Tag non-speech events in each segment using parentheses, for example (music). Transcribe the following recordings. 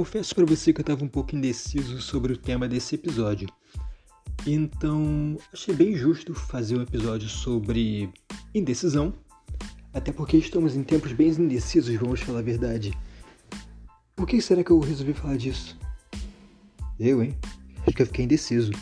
confesso para você que eu estava um pouco indeciso sobre o tema desse episódio. Então, achei bem justo fazer um episódio sobre indecisão, até porque estamos em tempos bem indecisos, vamos falar a verdade. Por que será que eu resolvi falar disso? Eu, hein? Acho que eu fiquei indeciso.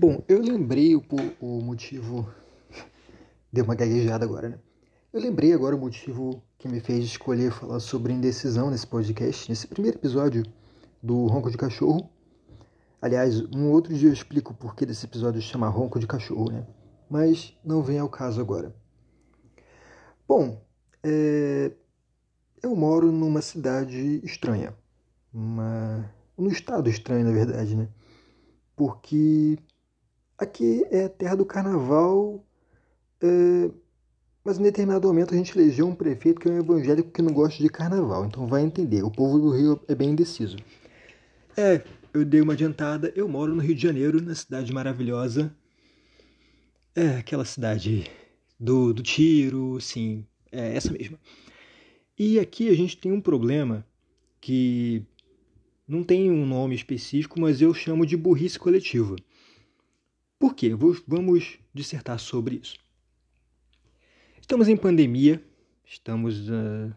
Bom, eu lembrei o, o motivo. (laughs) Deu uma gaguejada agora, né? Eu lembrei agora o motivo que me fez escolher falar sobre indecisão nesse podcast, nesse primeiro episódio do Ronco de Cachorro. Aliás, um outro dia eu explico o porquê desse episódio chama Ronco de Cachorro, né? Mas não vem ao caso agora. Bom, é... eu moro numa cidade estranha. Uma... Num estado estranho, na verdade, né? Porque Aqui é terra do carnaval, é... mas em determinado momento a gente elegeu um prefeito que é um evangélico que não gosta de carnaval, então vai entender. O povo do Rio é bem indeciso. É, eu dei uma adiantada. Eu moro no Rio de Janeiro, na cidade maravilhosa. É, aquela cidade do, do tiro, sim, é essa mesma. E aqui a gente tem um problema que não tem um nome específico, mas eu chamo de burrice coletiva. Por quê? Vamos dissertar sobre isso. Estamos em pandemia, estamos uh,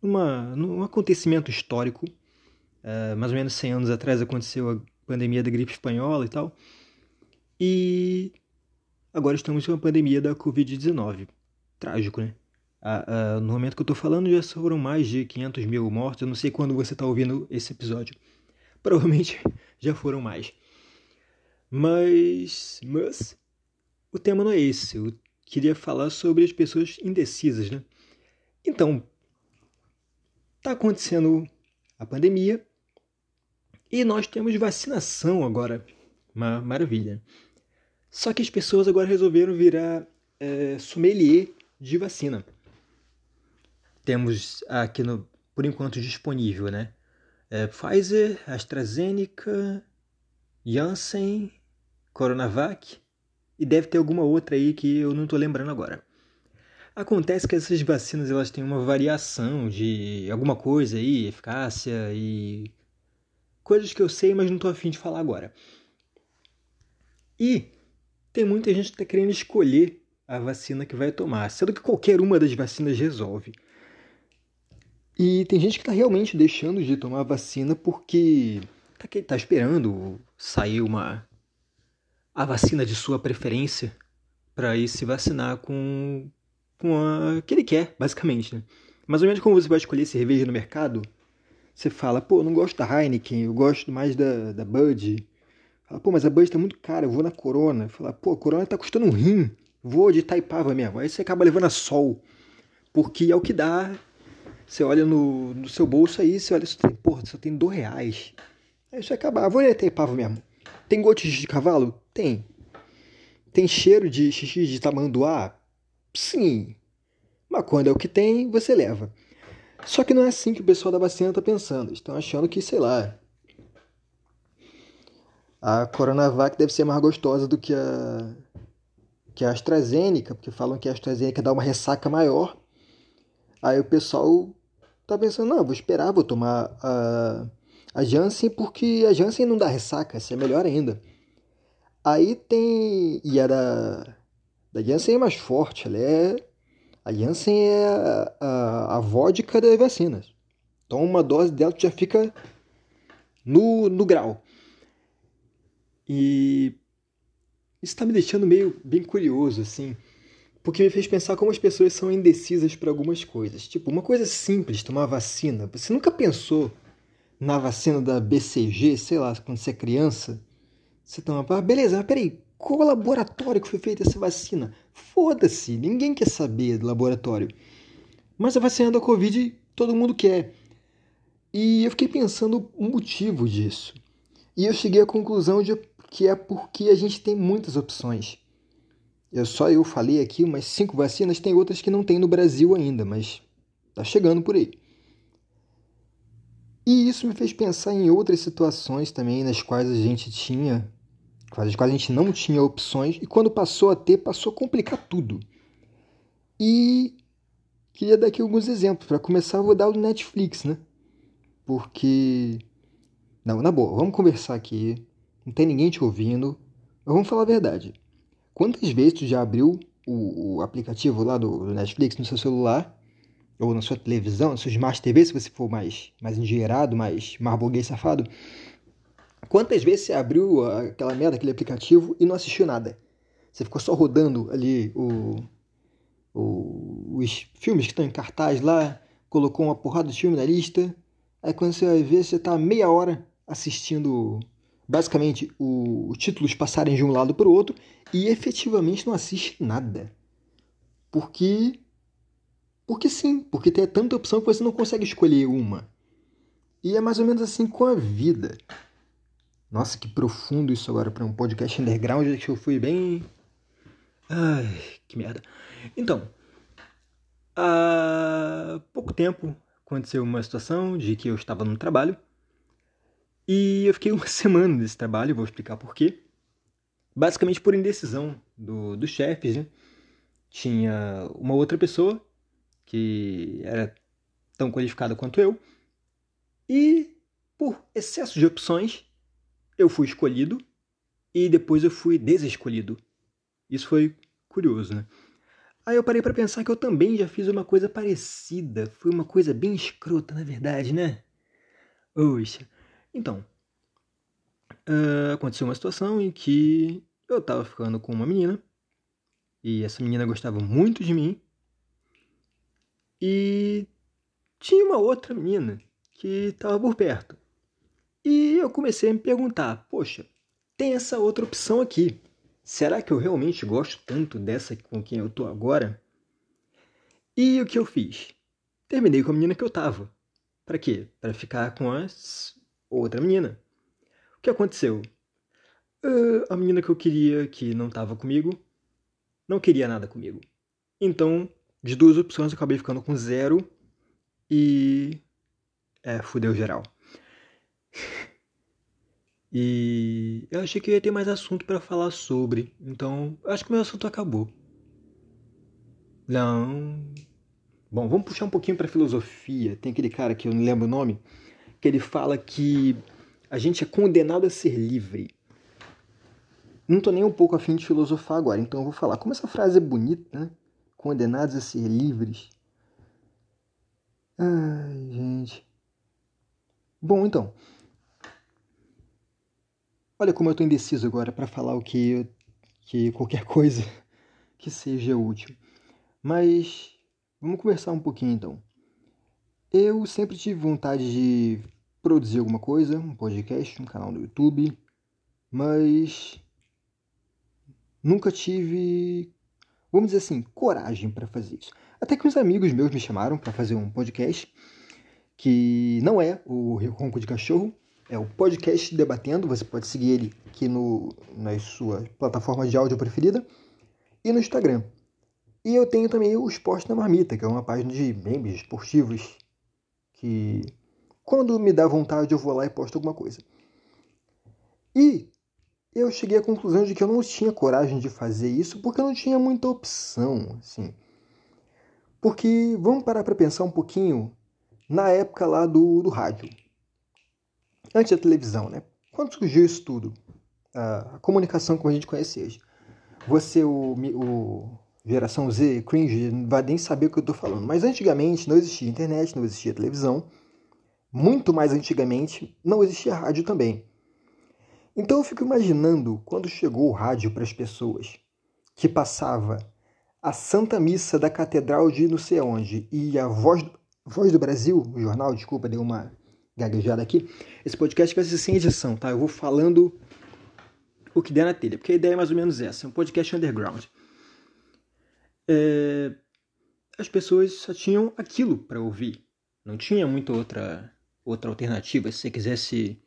numa, num acontecimento histórico. Uh, mais ou menos 100 anos atrás aconteceu a pandemia da gripe espanhola e tal. E agora estamos em uma pandemia da Covid-19. Trágico, né? Uh, uh, no momento que eu estou falando já foram mais de 500 mil mortos. Eu não sei quando você está ouvindo esse episódio. Provavelmente (laughs) já foram mais. Mas, mas o tema não é esse. Eu queria falar sobre as pessoas indecisas, né? Então, tá acontecendo a pandemia e nós temos vacinação agora. Uma maravilha. Só que as pessoas agora resolveram virar é, sommelier de vacina. Temos aqui no, por enquanto disponível, né? É, Pfizer, AstraZeneca, Janssen Coronavac e deve ter alguma outra aí que eu não estou lembrando agora. Acontece que essas vacinas elas têm uma variação de alguma coisa aí, eficácia e coisas que eu sei, mas não estou afim de falar agora. E tem muita gente que está querendo escolher a vacina que vai tomar, sendo que qualquer uma das vacinas resolve. E tem gente que está realmente deixando de tomar a vacina porque está tá esperando sair uma a vacina de sua preferência para ir se vacinar com, com a que ele quer, basicamente. Né? Mais ou menos como você vai escolher cerveja no mercado, você fala, pô, não gosto da Heineken, eu gosto mais da, da Bud. Fala, pô, mas a Bud tá muito cara, eu vou na Corona. Fala, pô, a Corona tá custando um rim, vou de Taipava mesmo. Aí você acaba levando a Sol, porque é o que dá. Você olha no, no seu bolso aí, você olha, você tem, porra, só tem dois reais. Aí você acaba, ah, vou ler Taipava mesmo. Tem gosto de cavalo? Tem. Tem cheiro de xixi de tamanduá? Sim. Mas quando é o que tem, você leva. Só que não é assim que o pessoal da vacina está pensando. Estão achando que, sei lá, a Coronavac deve ser mais gostosa do que a, que a AstraZeneca, porque falam que a AstraZeneca dá uma ressaca maior. Aí o pessoal tá pensando, não, vou esperar, vou tomar a a Janssen, porque a Janssen não dá ressaca, essa é melhor ainda. Aí tem. E a da, Janssen é mais forte, ela é. A Janssen é a, a, a vodka das vacinas. Então uma dose dela já fica no, no grau. E isso está me deixando meio bem curioso, assim, porque me fez pensar como as pessoas são indecisas para algumas coisas. Tipo, uma coisa simples, tomar vacina. Você nunca pensou na vacina da BCG, sei lá, quando você é criança, você toma. Beleza, mas peraí, qual laboratório que foi feita essa vacina? Foda-se, ninguém quer saber do laboratório. Mas a vacina da Covid todo mundo quer. E eu fiquei pensando o motivo disso. E eu cheguei à conclusão de que é porque a gente tem muitas opções. Eu só eu falei aqui umas cinco vacinas, tem outras que não tem no Brasil ainda, mas tá chegando por aí. E isso me fez pensar em outras situações também nas quais a gente tinha, nas quais a gente não tinha opções, e quando passou a ter, passou a complicar tudo. E queria dar aqui alguns exemplos. Para começar, eu vou dar o Netflix, né? Porque. Não, na boa, vamos conversar aqui. Não tem ninguém te ouvindo. Mas vamos falar a verdade. Quantas vezes tu já abriu o, o aplicativo lá do, do Netflix no seu celular ou na sua televisão, na sua Smart TV, se você for mais, mais engenheirado, mais marboguês safado, quantas vezes você abriu aquela merda, aquele aplicativo e não assistiu nada? Você ficou só rodando ali o, o, os filmes que estão em cartaz lá, colocou uma porrada de filme na lista, aí quando você vai ver, você está meia hora assistindo basicamente os títulos passarem de um lado para o outro e efetivamente não assiste nada. Porque porque sim, porque tem tanta opção que você não consegue escolher uma. E é mais ou menos assim com a vida. Nossa, que profundo isso agora para um podcast underground que eu fui bem. Ai, que merda. Então, há pouco tempo aconteceu uma situação de que eu estava no trabalho e eu fiquei uma (laughs) semana nesse trabalho, vou explicar por quê. Basicamente por indecisão do, dos chefes, né? Tinha uma outra pessoa que era tão qualificada quanto eu. E por excesso de opções, eu fui escolhido e depois eu fui desescolhido. Isso foi curioso, né? Aí eu parei para pensar que eu também já fiz uma coisa parecida. Foi uma coisa bem escrota, na verdade, né? Oxa. Então, uh, aconteceu uma situação em que eu tava ficando com uma menina. E essa menina gostava muito de mim. E tinha uma outra menina que estava por perto. E eu comecei a me perguntar: poxa, tem essa outra opção aqui. Será que eu realmente gosto tanto dessa com quem eu tô agora? E o que eu fiz? Terminei com a menina que eu tava. Para quê? Para ficar com a outra menina. O que aconteceu? Uh, a menina que eu queria, que não tava comigo, não queria nada comigo. Então de duas opções, eu acabei ficando com zero e. É, fudeu geral. (laughs) E eu achei que eu ia ter mais assunto para falar sobre, então acho que o meu assunto acabou. Não. Bom, vamos puxar um pouquinho para filosofia. Tem aquele cara que eu não lembro o nome, que ele fala que a gente é condenado a ser livre. Não tô nem um pouco afim de filosofar agora, então eu vou falar. Como essa frase é bonita, né? Condenados a ser livres. Ai, gente. Bom, então. Olha como eu estou indeciso agora para falar o que, que qualquer (laughs) coisa que seja útil. Mas vamos conversar um pouquinho então. Eu sempre tive vontade de produzir alguma coisa, um podcast, um canal no YouTube, mas nunca tive vamos dizer assim, coragem para fazer isso. Até que uns amigos meus me chamaram para fazer um podcast que não é o Ronco de Cachorro, é o podcast Debatendo. Você pode seguir ele aqui no, na sua plataforma de áudio preferida e no Instagram. E eu tenho também o Esporte na Marmita, que é uma página de memes esportivos que quando me dá vontade eu vou lá e posto alguma coisa. E eu cheguei à conclusão de que eu não tinha coragem de fazer isso porque eu não tinha muita opção, assim. Porque vamos parar para pensar um pouquinho na época lá do, do rádio. Antes da televisão, né? Quando surgiu isso tudo? A, comunicação como a gente conhece hoje. Você, o, o geração Z, cringe, não vai nem saber o que eu estou falando. Mas antigamente não existia internet, não existia televisão. Muito mais antigamente não existia rádio também. Então eu fico imaginando quando chegou o rádio para as pessoas, que passava a Santa Missa da Catedral de não sei onde e a Voz do, Voz do Brasil, o jornal, desculpa, deu uma gaguejada aqui. Esse podcast vai ser sem edição, tá? Eu vou falando o que der na telha, porque a ideia é mais ou menos essa, é um podcast underground. É... As pessoas só tinham aquilo para ouvir, não tinha muita outra outra alternativa. Se você quisesse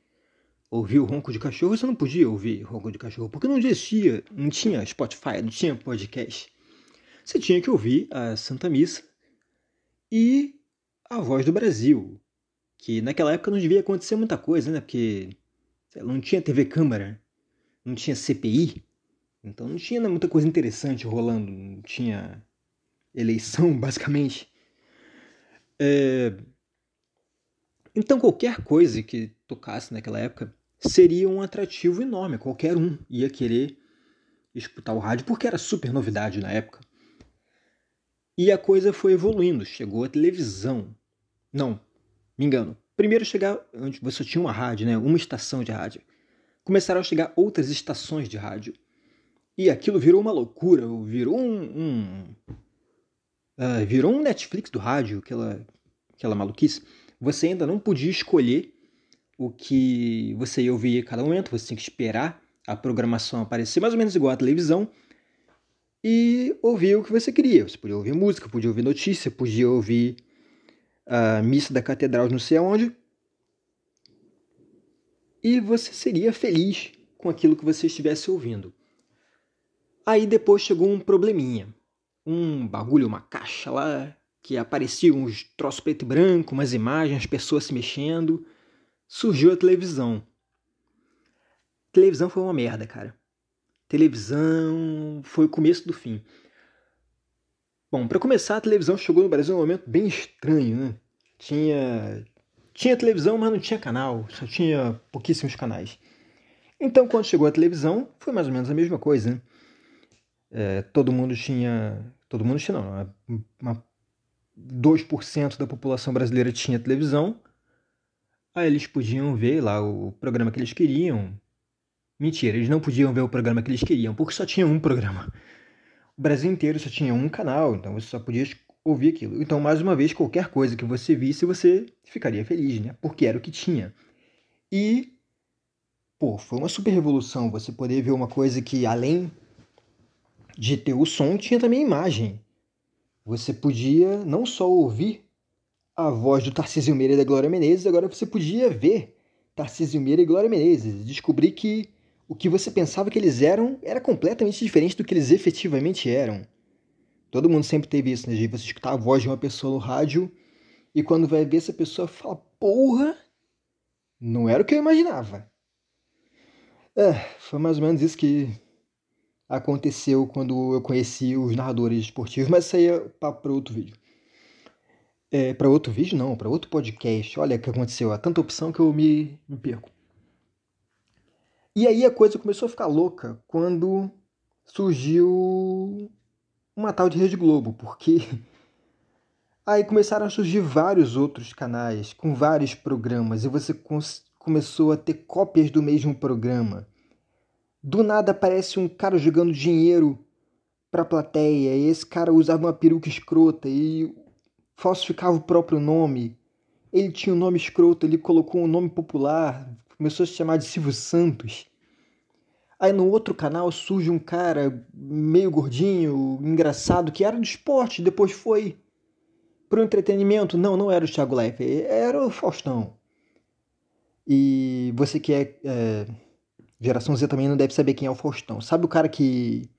ouvir o ronco de cachorro, você não podia ouvir ronco de cachorro, porque não existia, não tinha Spotify, não tinha podcast. Você tinha que ouvir a Santa Missa e a Voz do Brasil. que naquela época não devia acontecer muita coisa, né? Porque não tinha TV câmara, não tinha CPI, então não tinha muita coisa interessante rolando, não tinha eleição, (laughs) basicamente. É... Então qualquer coisa que tocasse naquela época seria um atrativo enorme. Qualquer um ia querer escutar o rádio porque era super novidade na época. E a coisa foi evoluindo. Chegou a televisão. Não, me engano. Primeiro chegar onde você tinha uma rádio, né? Uma estação de rádio. Começaram a chegar outras estações de rádio. E aquilo virou uma loucura, virou um. um uh, virou um Netflix do rádio, aquela, aquela maluquice. Você ainda não podia escolher o que você ia ouvir a cada momento, você tinha que esperar a programação aparecer, mais ou menos igual à televisão, e ouvir o que você queria. Você podia ouvir música, podia ouvir notícia, podia ouvir a missa da catedral não sei aonde. E você seria feliz com aquilo que você estivesse ouvindo. Aí depois chegou um probleminha. Um bagulho, uma caixa lá, que aparecia uns troços preto e branco, umas imagens, pessoas se mexendo. Surgiu a televisão. Televisão foi uma merda, cara. Televisão foi o começo do fim. Bom, para começar, a televisão chegou no Brasil num momento bem estranho, né? Tinha tinha televisão, mas não tinha canal, só tinha pouquíssimos canais. Então, quando chegou a televisão, foi mais ou menos a mesma coisa, né? é, todo mundo tinha. Todo mundo tinha, não. Uma, 2% da população brasileira tinha televisão. Aí eles podiam ver lá o programa que eles queriam. Mentira, eles não podiam ver o programa que eles queriam, porque só tinha um programa. O Brasil inteiro só tinha um canal, então você só podia ouvir aquilo. Então, mais uma vez, qualquer coisa que você visse, você ficaria feliz, né? Porque era o que tinha. E, pô, foi uma super revolução você poder ver uma coisa que, além de ter o som, tinha também a imagem. Você podia não só ouvir a voz do Tarcísio Meira e da Glória Menezes, agora você podia ver Tarcísio Meira e Glória Menezes, descobrir que o que você pensava que eles eram era completamente diferente do que eles efetivamente eram. Todo mundo sempre teve isso, né? De você escutar a voz de uma pessoa no rádio e quando vai ver essa pessoa fala, porra, não era o que eu imaginava. É, foi mais ou menos isso que aconteceu quando eu conheci os narradores esportivos, mas isso aí é para outro vídeo. É, para outro vídeo, não, para outro podcast. Olha o que aconteceu, há tanta opção que eu me, me perco. E aí a coisa começou a ficar louca quando surgiu uma tal de Rede Globo, porque (laughs) aí começaram a surgir vários outros canais com vários programas e você começou a ter cópias do mesmo programa. Do nada aparece um cara jogando dinheiro pra plateia, e esse cara usava uma peruca escrota e falsificava o próprio nome. Ele tinha um nome escroto, ele colocou um nome popular, começou a se chamar de Silvio Santos. Aí no outro canal surge um cara meio gordinho, engraçado, que era do esporte, depois foi pro entretenimento. Não, não era o Thiago Leifert, era o Faustão. E você que é, é Geração Z também não deve saber quem é o Faustão. Sabe o cara que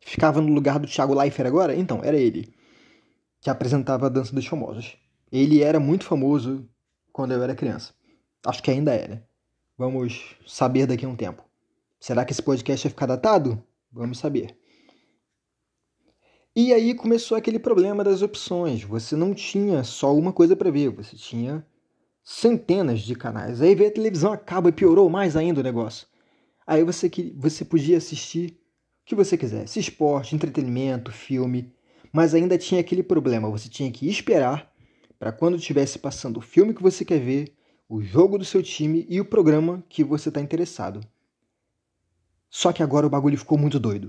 ficava no lugar do Thiago Leifert agora? Então, era ele. Que apresentava a Dança dos Famosos. Ele era muito famoso quando eu era criança. Acho que ainda é, né? Vamos saber daqui a um tempo. Será que esse podcast vai ficar datado? Vamos saber. E aí começou aquele problema das opções. Você não tinha só uma coisa para ver, você tinha centenas de canais. Aí veio a televisão acaba e piorou mais ainda o negócio. Aí você, você podia assistir o que você quisesse, esporte, entretenimento, filme, mas ainda tinha aquele problema, você tinha que esperar para quando estivesse passando o filme que você quer ver, o jogo do seu time e o programa que você está interessado. Só que agora o bagulho ficou muito doido.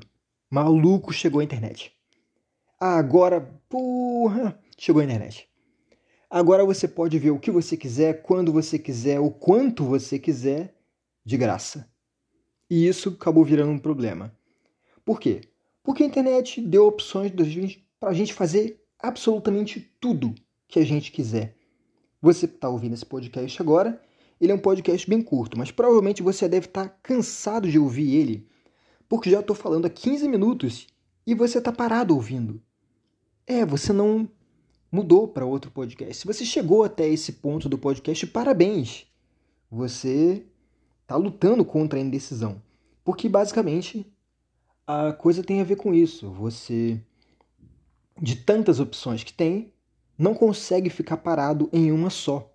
Maluco chegou a internet. Agora, porra, chegou a internet. Agora você pode ver o que você quiser, quando você quiser, o quanto você quiser, de graça. E isso acabou virando um problema. Por quê? Porque a internet deu opções para a gente fazer absolutamente tudo que a gente quiser. Você está ouvindo esse podcast agora, ele é um podcast bem curto, mas provavelmente você deve estar tá cansado de ouvir ele, porque já estou falando há 15 minutos e você está parado ouvindo. É, você não mudou para outro podcast. Se você chegou até esse ponto do podcast, parabéns! Você está lutando contra a indecisão. Porque basicamente a coisa tem a ver com isso. Você, de tantas opções que tem, não consegue ficar parado em uma só.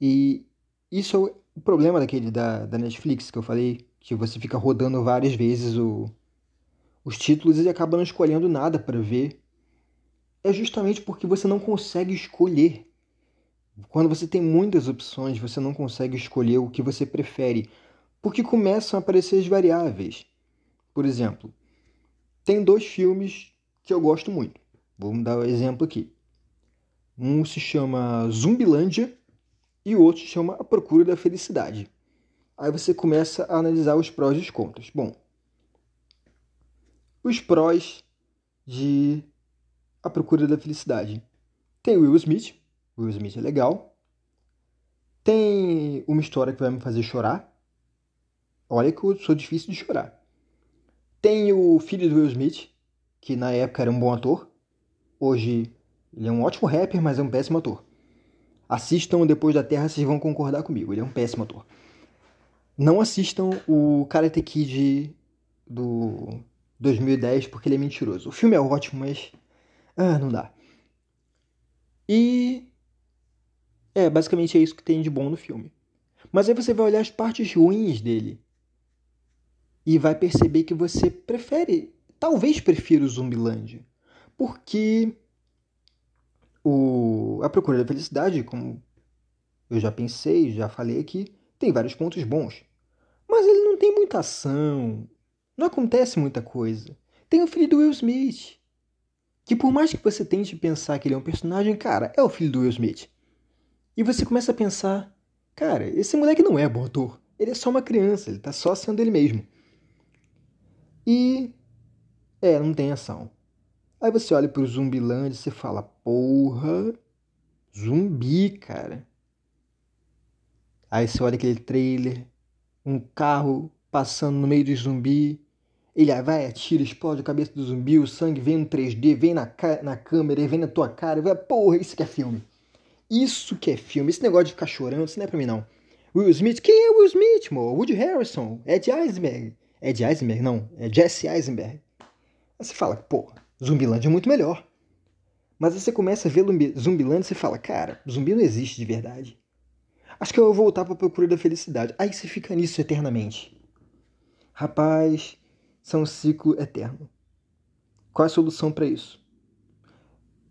E isso é o problema daquele da, da Netflix que eu falei, que você fica rodando várias vezes o, os títulos e acaba não escolhendo nada para ver. É justamente porque você não consegue escolher. Quando você tem muitas opções, você não consegue escolher o que você prefere, porque começam a aparecer as variáveis. Por exemplo, tem dois filmes que eu gosto muito. Vamos dar um exemplo aqui. Um se chama Zumbilândia e o outro se chama A Procura da Felicidade. Aí você começa a analisar os prós e os contras. Bom, os prós de A Procura da Felicidade. Tem Will Smith. Will Smith é legal. Tem uma história que vai me fazer chorar. Olha que eu sou difícil de chorar. Tem o filho do Will Smith, que na época era um bom ator. Hoje ele é um ótimo rapper, mas é um péssimo ator. Assistam Depois da Terra, vocês vão concordar comigo. Ele é um péssimo ator. Não assistam o Karate Kid do 2010 porque ele é mentiroso. O filme é ótimo, mas. Ah, não dá. E. É, basicamente é isso que tem de bom no filme. Mas aí você vai olhar as partes ruins dele. E vai perceber que você prefere. Talvez prefira o Zumbilândia. Porque. O... A Procura da Felicidade, como eu já pensei, já falei aqui, tem vários pontos bons. Mas ele não tem muita ação, não acontece muita coisa. Tem o filho do Will Smith. Que por mais que você tente pensar que ele é um personagem, cara, é o filho do Will Smith. E você começa a pensar, cara, esse moleque não é bom ator. Ele é só uma criança, ele tá só sendo ele mesmo. E. É, não tem ação. Aí você olha pro Zumbiland e você fala, porra, zumbi, cara. Aí você olha aquele trailer, um carro passando no meio do zumbi. Ele vai, atira, explode a cabeça do zumbi, o sangue vem no 3D, vem na, na câmera, vem na tua cara. Vai, porra, isso que é filme. Isso que é filme. Esse negócio de ficar chorando, isso não é pra mim, não. Will Smith, quem é Will Smith, mo? Woody Harrison, Ed Eisenberg. Ed Eisenberg, não, é Jesse Eisenberg. Aí você fala, porra, Zumbilândia é muito melhor. Mas aí você começa a ver Zumbilândia e você fala, cara, zumbi não existe de verdade. Acho que eu vou voltar pra procura da felicidade. Aí você fica nisso eternamente. Rapaz, isso é um ciclo eterno. Qual é a solução para isso?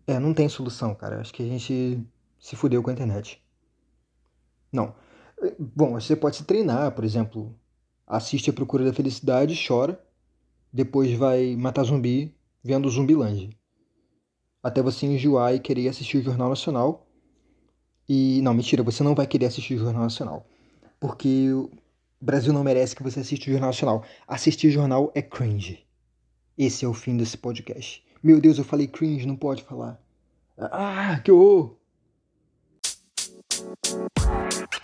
É, não tem solução, cara. Acho que a gente se fudeu com a internet. Não. Bom, você pode se treinar, por exemplo, assiste a Procura da Felicidade, chora, depois vai matar zumbi vendo Zumbilândia. Até você enjoar e querer assistir o Jornal Nacional. E não, mentira, você não vai querer assistir o Jornal Nacional. Porque o Brasil não merece que você assista o Jornal Nacional. Assistir jornal é cringe. Esse é o fim desse podcast. Meu Deus, eu falei cringe, não pode falar. Ah, que horror! Thank you.